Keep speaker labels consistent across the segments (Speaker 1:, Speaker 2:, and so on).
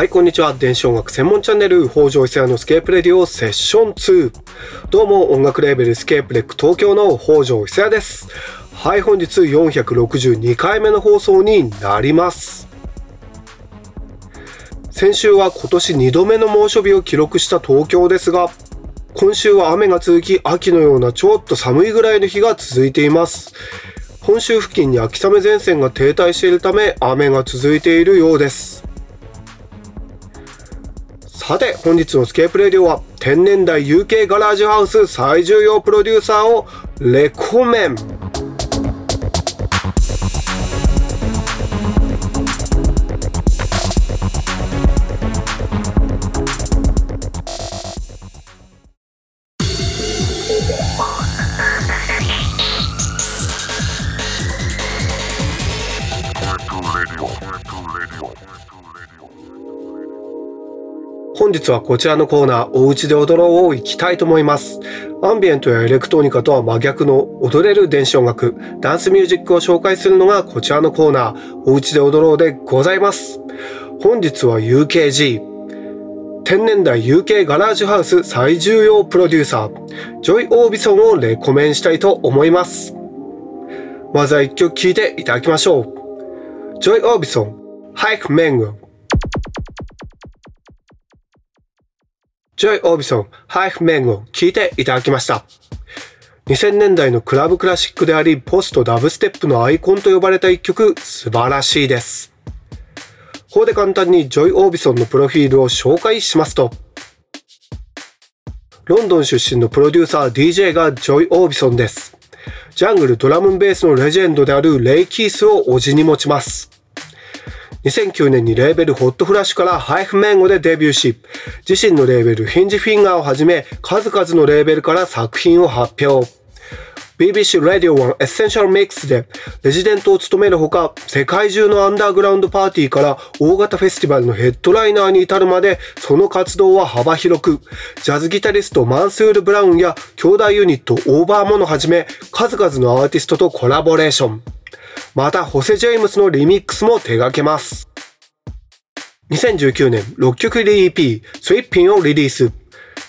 Speaker 1: はい、こんにちは。電子音楽専門チャンネル、北条伊勢屋のスケープレディオセッション2。どうも、音楽レーベルスケープレック東京の北条伊勢屋です。はい、本日462回目の放送になります。先週は今年2度目の猛暑日を記録した東京ですが、今週は雨が続き、秋のようなちょっと寒いぐらいの日が続いています。本州付近に秋雨前線が停滞しているため、雨が続いているようです。さて、本日のスケープレディオは、天然代 UK ガラージュハウス最重要プロデューサーをレコメン。本日はこちらのコーナー、おうちで踊ろうを行きたいと思います。アンビエントやエレクトロニカとは真逆の踊れる電子音楽、ダンスミュージックを紹介するのがこちらのコーナー、おうちで踊ろうでございます。本日は UKG、テン年代 UK ガラージュハウス最重要プロデューサー、ジョイ・オービソンをレコメンしたいと思います。まずは一曲聴いていただきましょう。ジョイ・オービソン、Hyph Mngo ジョイ・オービソン、 Hyph Mngo を聴いていただきました。2000年代のクラブクラシックであり、ポストダブステップのアイコンと呼ばれた一曲、素晴らしいです。ここで簡単にジョイ・オービソンのプロフィールを紹介しますと、ロンドン出身のプロデューサー DJ がジョイ・オービソンです。ジャングルドラムンベースのレジェンドであるレイ・キースをおじに持ちます。2009年にレーベルホットフラッシュからハイフメンゴでデビューし、自身のレーベルヒンジフィンガーをはじめ数々のレーベルから作品を発表。BBC Radio 1 Essential Mix でレジデントを務めるほか、世界中のアンダーグラウンドパーティーから大型フェスティバルのヘッドライナーに至るまで、その活動は幅広く、ジャズギタリストマンスール・ブラウンや兄弟ユニットオーバーモノはじめ、数々のアーティストとコラボレーション。また、ホセ・ジェイムスのリミックスも手掛けます。2019年、6曲入り EP、 Slipping をリリース。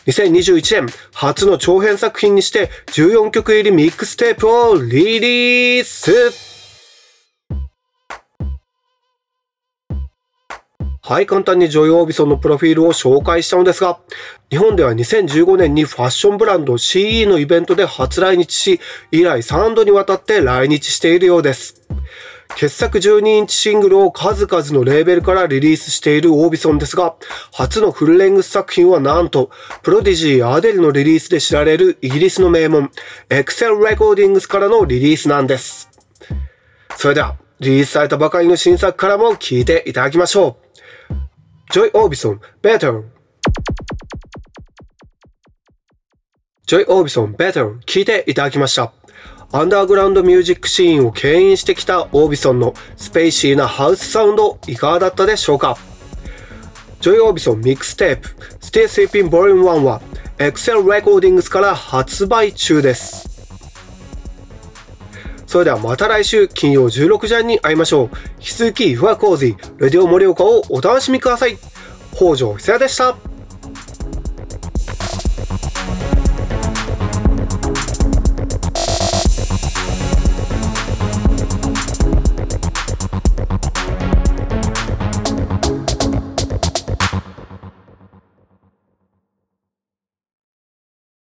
Speaker 1: 2021年、初の長編作品にして14曲入りミックステープをリリースはい、簡単にジョイ・オービソンのプロフィールを紹介したのですが、日本では2015年にファッションブランド CE のイベントで初来日し、以来3度にわたって来日しているようです。傑作12インチシングルを数々のレーベルからリリースしているオービソンですが、初のフルレングス作品はなんと、プロディジー・アデルのリリースで知られるイギリスの名門、エクセル・レコーディングスからのリリースなんです。それでは、リリースされたばかりの新作からも聴いていただきましょう。Joy Orbison Better ジョイ・オービソン Better 聞いていただきました。アンダーグラウンドミュージックシーンを牽引してきたオービソンのスペイシーなハウスサウンドいかがだったでしょうか？ジョイ・オービソンミックステープ Still Slipping Vol.1 は XL Recordings から発売中です。それではまた来週金曜16時半に会いましょう。引き続き、フワコージ、レディオ盛岡をお楽しみください。北条久也でした。